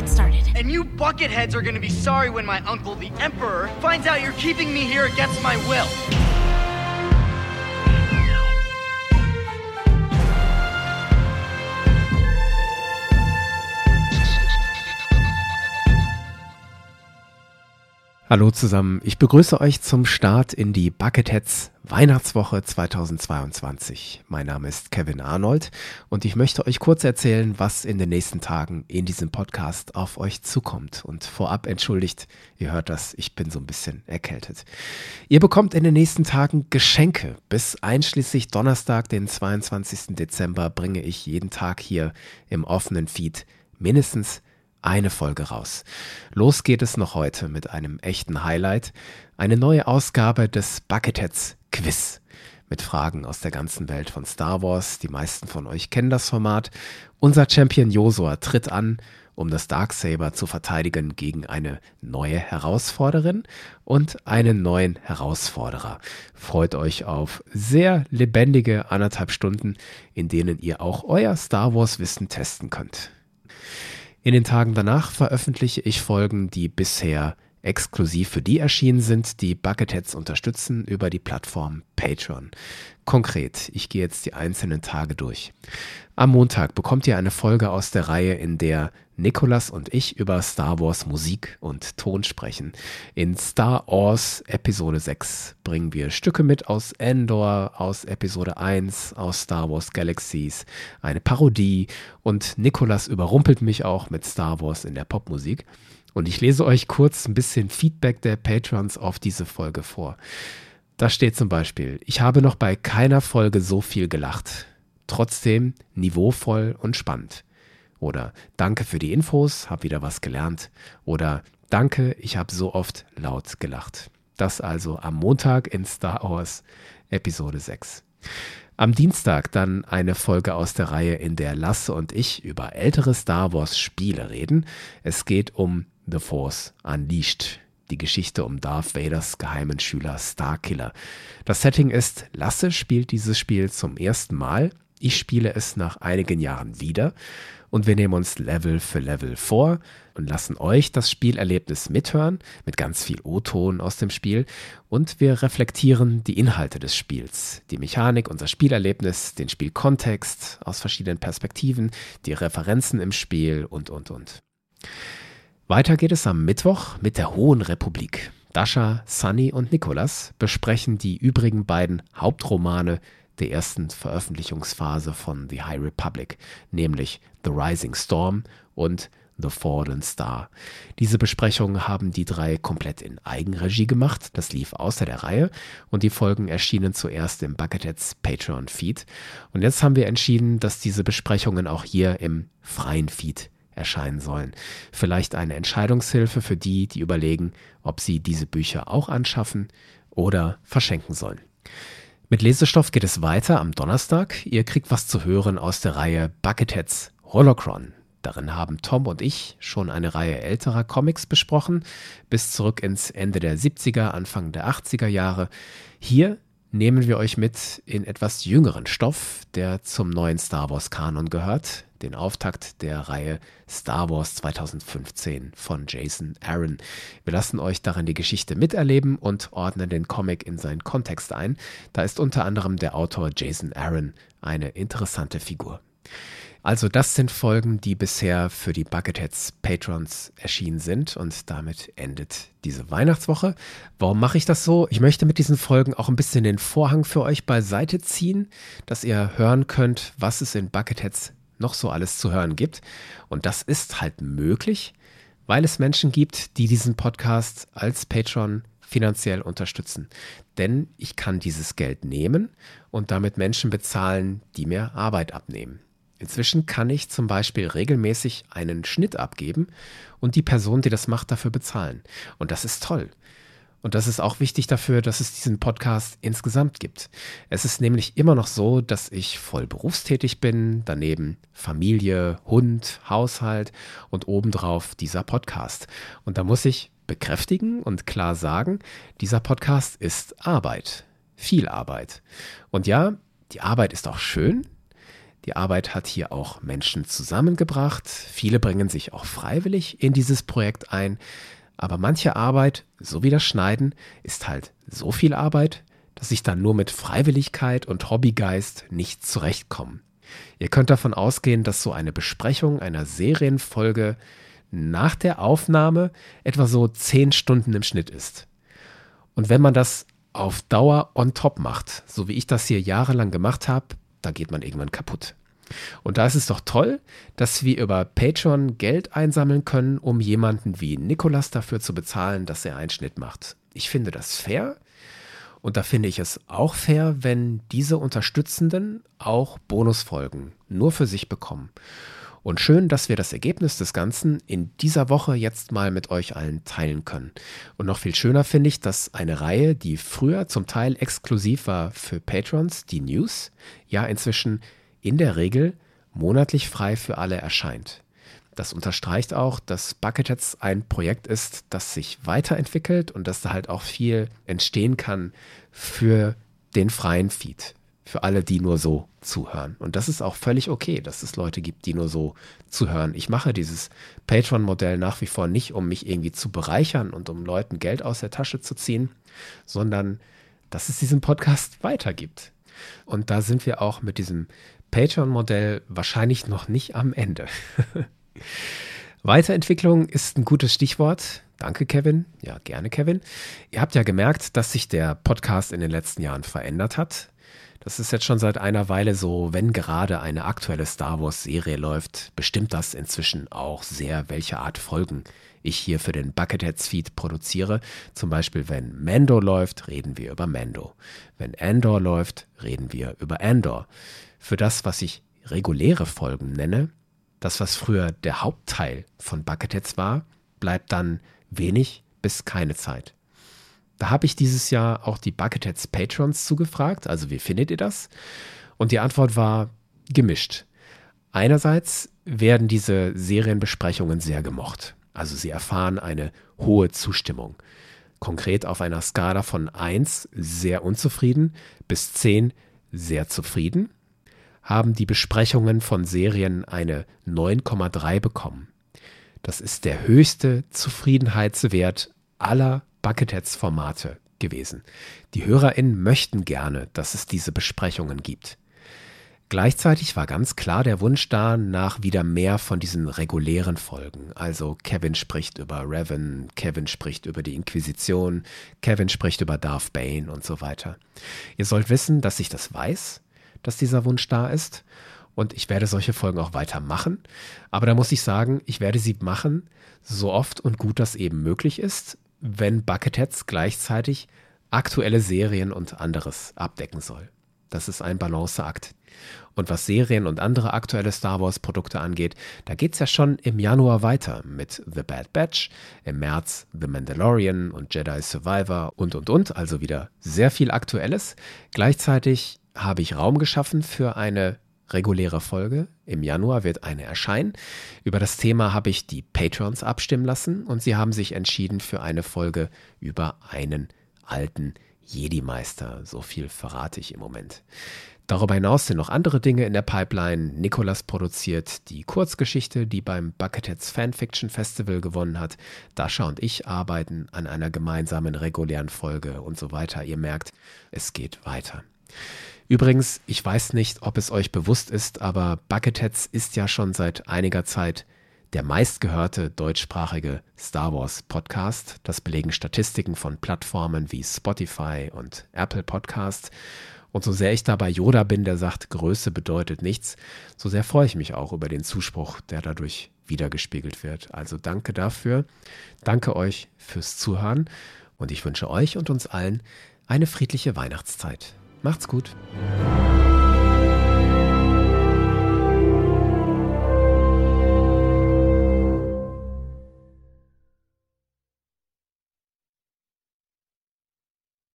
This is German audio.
get started. And you bucketheads are gonna be sorry when my uncle, the Emperor, finds out you're keeping me here against my will. Hallo zusammen, ich begrüße euch zum Start in die Bucketheads Weihnachtswoche 2022. Mein Name ist Kevin Arnold und ich möchte euch kurz erzählen, was in den nächsten Tagen in diesem Podcast auf euch zukommt. Und vorab entschuldigt, ihr hört das, ich bin so ein bisschen erkältet. Ihr bekommt in den nächsten Tagen Geschenke. Bis einschließlich Donnerstag, den 22. Dezember, bringe ich jeden Tag hier im offenen Feed mindestens eine Folge raus. Los geht es noch heute mit einem echten Highlight. Eine neue Ausgabe des Bucketheads Quiz. Mit Fragen aus der ganzen Welt von Star Wars. Die meisten von euch kennen das Format. Unser Champion Josua tritt an, um das Darksaber zu verteidigen gegen eine neue Herausforderin und einen neuen Herausforderer. Freut euch auf sehr lebendige anderthalb Stunden, in denen ihr auch euer Star Wars Wissen testen könnt. In den Tagen danach veröffentliche ich Folgen, die bisher exklusiv für die erschienen sind, die Bucketheads unterstützen über die Plattform Patreon. Konkret, ich gehe jetzt die einzelnen Tage durch. Am Montag bekommt ihr eine Folge aus der Reihe, in der Nikolas und ich über Star Wars Musik und Ton sprechen. In Star Wars Episode 6 bringen wir Stücke mit aus Endor, aus Episode 1, aus Star Wars Galaxies, eine Parodie und Nikolas überrumpelt mich auch mit Star Wars in der Popmusik. Und ich lese euch kurz ein bisschen Feedback der Patrons auf diese Folge vor. Da steht zum Beispiel, ich habe noch bei keiner Folge so viel gelacht. Trotzdem niveauvoll und spannend. Oder danke für die Infos, hab wieder was gelernt. Oder danke, ich habe so oft laut gelacht. Das also am Montag in Star Wars Episode 6. Am Dienstag dann eine Folge aus der Reihe, in der Lasse und ich über ältere Star Wars Spiele reden. Es geht um The Force Unleashed. Die Geschichte um Darth Vaders geheimen Schüler Starkiller. Das Setting ist, Lasse spielt dieses Spiel zum ersten Mal, ich spiele es nach einigen Jahren wieder. Und wir nehmen uns Level für Level vor und lassen euch das Spielerlebnis mithören mit ganz viel O-Ton aus dem Spiel. Und wir reflektieren die Inhalte des Spiels, die Mechanik, unser Spielerlebnis, den Spielkontext aus verschiedenen Perspektiven, die Referenzen im Spiel und und und. Weiter geht es am Mittwoch mit der Hohen Republik. Dasha, Sunny und Nicholas besprechen die übrigen beiden Hauptromane der ersten Veröffentlichungsphase von The High Republic, nämlich The Rising Storm und The Fallen Star. Diese Besprechungen haben die drei komplett in Eigenregie gemacht. Das lief außer der Reihe und die Folgen erschienen zuerst im Bucketheads Patreon Feed. Und jetzt haben wir entschieden, dass diese Besprechungen auch hier im freien Feed erscheinen sollen. Vielleicht eine Entscheidungshilfe für die, die überlegen, ob sie diese Bücher auch anschaffen oder verschenken sollen. Mit Lesestoff geht es weiter am Donnerstag. Ihr kriegt was zu hören aus der Reihe Bucketheads Holocron. Darin haben Tom und ich schon eine Reihe älterer Comics besprochen, bis zurück ins Ende der 70er, Anfang der 80er Jahre. Hier nehmen wir euch mit in etwas jüngeren Stoff, der zum neuen Star Wars Kanon gehört, den Auftakt der Reihe Star Wars 2015 von Jason Aaron. Wir lassen euch darin die Geschichte miterleben und ordnen den Comic in seinen Kontext ein. Da ist unter anderem der Autor Jason Aaron eine interessante Figur. Also das sind Folgen, die bisher für die Bucketheads Patrons erschienen sind und damit endet diese Weihnachtswoche. Warum mache ich das so? Ich möchte mit diesen Folgen auch ein bisschen den Vorhang für euch beiseite ziehen, dass ihr hören könnt, was es in Bucketheads noch so alles zu hören gibt. Und das ist halt möglich, weil es Menschen gibt, die diesen Podcast als Patron finanziell unterstützen. Denn ich kann dieses Geld nehmen und damit Menschen bezahlen, die mir Arbeit abnehmen. Inzwischen kann ich zum Beispiel regelmäßig einen Schnitt abgeben und die Person, die das macht, dafür bezahlen. Und das ist toll. Und das ist auch wichtig dafür, dass es diesen Podcast insgesamt gibt. Es ist nämlich immer noch so, dass ich voll berufstätig bin, daneben Familie, Hund, Haushalt und obendrauf dieser Podcast. Und da muss ich bekräftigen und klar sagen, dieser Podcast ist Arbeit. Viel Arbeit. Und ja, die Arbeit ist auch schön, Die Arbeit hat hier auch Menschen zusammengebracht. Viele bringen sich auch freiwillig in dieses Projekt ein. Aber manche Arbeit, so wie das Schneiden, ist halt so viel Arbeit, dass ich dann nur mit Freiwilligkeit und Hobbygeist nicht zurechtkomme. Ihr könnt davon ausgehen, dass so eine Besprechung einer Serienfolge nach der Aufnahme etwa so zehn Stunden im Schnitt ist. Und wenn man das auf Dauer on top macht, so wie ich das hier jahrelang gemacht habe, da geht man irgendwann kaputt. Und da ist es doch toll, dass wir über Patreon Geld einsammeln können, um jemanden wie Nikolas dafür zu bezahlen, dass er einen Schnitt macht. Ich finde das fair. Und da finde ich es auch fair, wenn diese Unterstützenden auch Bonusfolgen nur für sich bekommen. Und schön, dass wir das Ergebnis des Ganzen in dieser Woche jetzt mal mit euch allen teilen können. Und noch viel schöner finde ich, dass eine Reihe, die früher zum Teil exklusiv war für Patrons, die News, ja inzwischen in der Regel monatlich frei für alle erscheint. Das unterstreicht auch, dass Bucketheads ein Projekt ist, das sich weiterentwickelt und dass da halt auch viel entstehen kann für den freien Feed, für alle, die nur so zuhören. Und das ist auch völlig okay, dass es Leute gibt, die nur so zuhören. Ich mache dieses Patreon-Modell nach wie vor nicht, um mich irgendwie zu bereichern und um Leuten Geld aus der Tasche zu ziehen, sondern dass es diesen Podcast weitergibt. Und da sind wir auch mit diesem Patreon-Modell wahrscheinlich noch nicht am Ende. Weiterentwicklung ist ein gutes Stichwort. Danke, Kevin. Ja, gerne, Kevin. Ihr habt ja gemerkt, dass sich der Podcast in den letzten Jahren verändert hat. Das ist jetzt schon seit einer Weile so, wenn gerade eine aktuelle Star Wars-Serie läuft, bestimmt das inzwischen auch sehr, welche Art Folgen ich hier für den Bucketheads Feed produziere. Zum Beispiel, wenn Mando läuft, reden wir über Mando. Wenn Andor läuft, reden wir über Andor. Für das, was ich reguläre Folgen nenne, das, was früher der Hauptteil von Bucketheads war, bleibt dann wenig bis keine Zeit. Da habe ich dieses Jahr auch die Bucketheads Patrons zugefragt, also wie findet ihr das? Und die Antwort war gemischt. Einerseits werden diese Serienbesprechungen sehr gemocht. Also sie erfahren eine hohe Zustimmung. Konkret auf einer Skala von 1 sehr unzufrieden bis 10 sehr zufrieden haben die Besprechungen von Serien eine 9,3 bekommen. Das ist der höchste Zufriedenheitswert aller Bucketheads-Formate gewesen. Die HörerInnen möchten gerne, dass es diese Besprechungen gibt. Gleichzeitig war ganz klar der Wunsch da nach wieder mehr von diesen regulären Folgen. Also Kevin spricht über Revan, Kevin spricht über die Inquisition, Kevin spricht über Darth Bane und so weiter. Ihr sollt wissen, dass ich das weiß, dass dieser Wunsch da ist. Und ich werde solche Folgen auch weitermachen. Aber da muss ich sagen, ich werde sie machen, so oft und gut das eben möglich ist wenn Bucketheads gleichzeitig aktuelle Serien und anderes abdecken soll. Das ist ein Balanceakt. Und was Serien und andere aktuelle Star Wars-Produkte angeht, da geht es ja schon im Januar weiter mit The Bad Batch, im März The Mandalorian und Jedi Survivor und und und, also wieder sehr viel Aktuelles. Gleichzeitig habe ich Raum geschaffen für eine reguläre Folge. Im Januar wird eine erscheinen. Über das Thema habe ich die Patrons abstimmen lassen und sie haben sich entschieden für eine Folge über einen alten Jedi-Meister. So viel verrate ich im Moment. Darüber hinaus sind noch andere Dinge in der Pipeline. Nikolas produziert die Kurzgeschichte, die beim Bucketheads Fanfiction Festival gewonnen hat. Dasha und ich arbeiten an einer gemeinsamen regulären Folge und so weiter. Ihr merkt, es geht weiter. Übrigens, ich weiß nicht, ob es euch bewusst ist, aber Bucketheads ist ja schon seit einiger Zeit der meistgehörte deutschsprachige Star Wars Podcast. Das belegen Statistiken von Plattformen wie Spotify und Apple Podcasts. Und so sehr ich dabei Yoda bin, der sagt, Größe bedeutet nichts, so sehr freue ich mich auch über den Zuspruch, der dadurch wiedergespiegelt wird. Also danke dafür. Danke euch fürs Zuhören und ich wünsche euch und uns allen eine friedliche Weihnachtszeit. Macht's gut.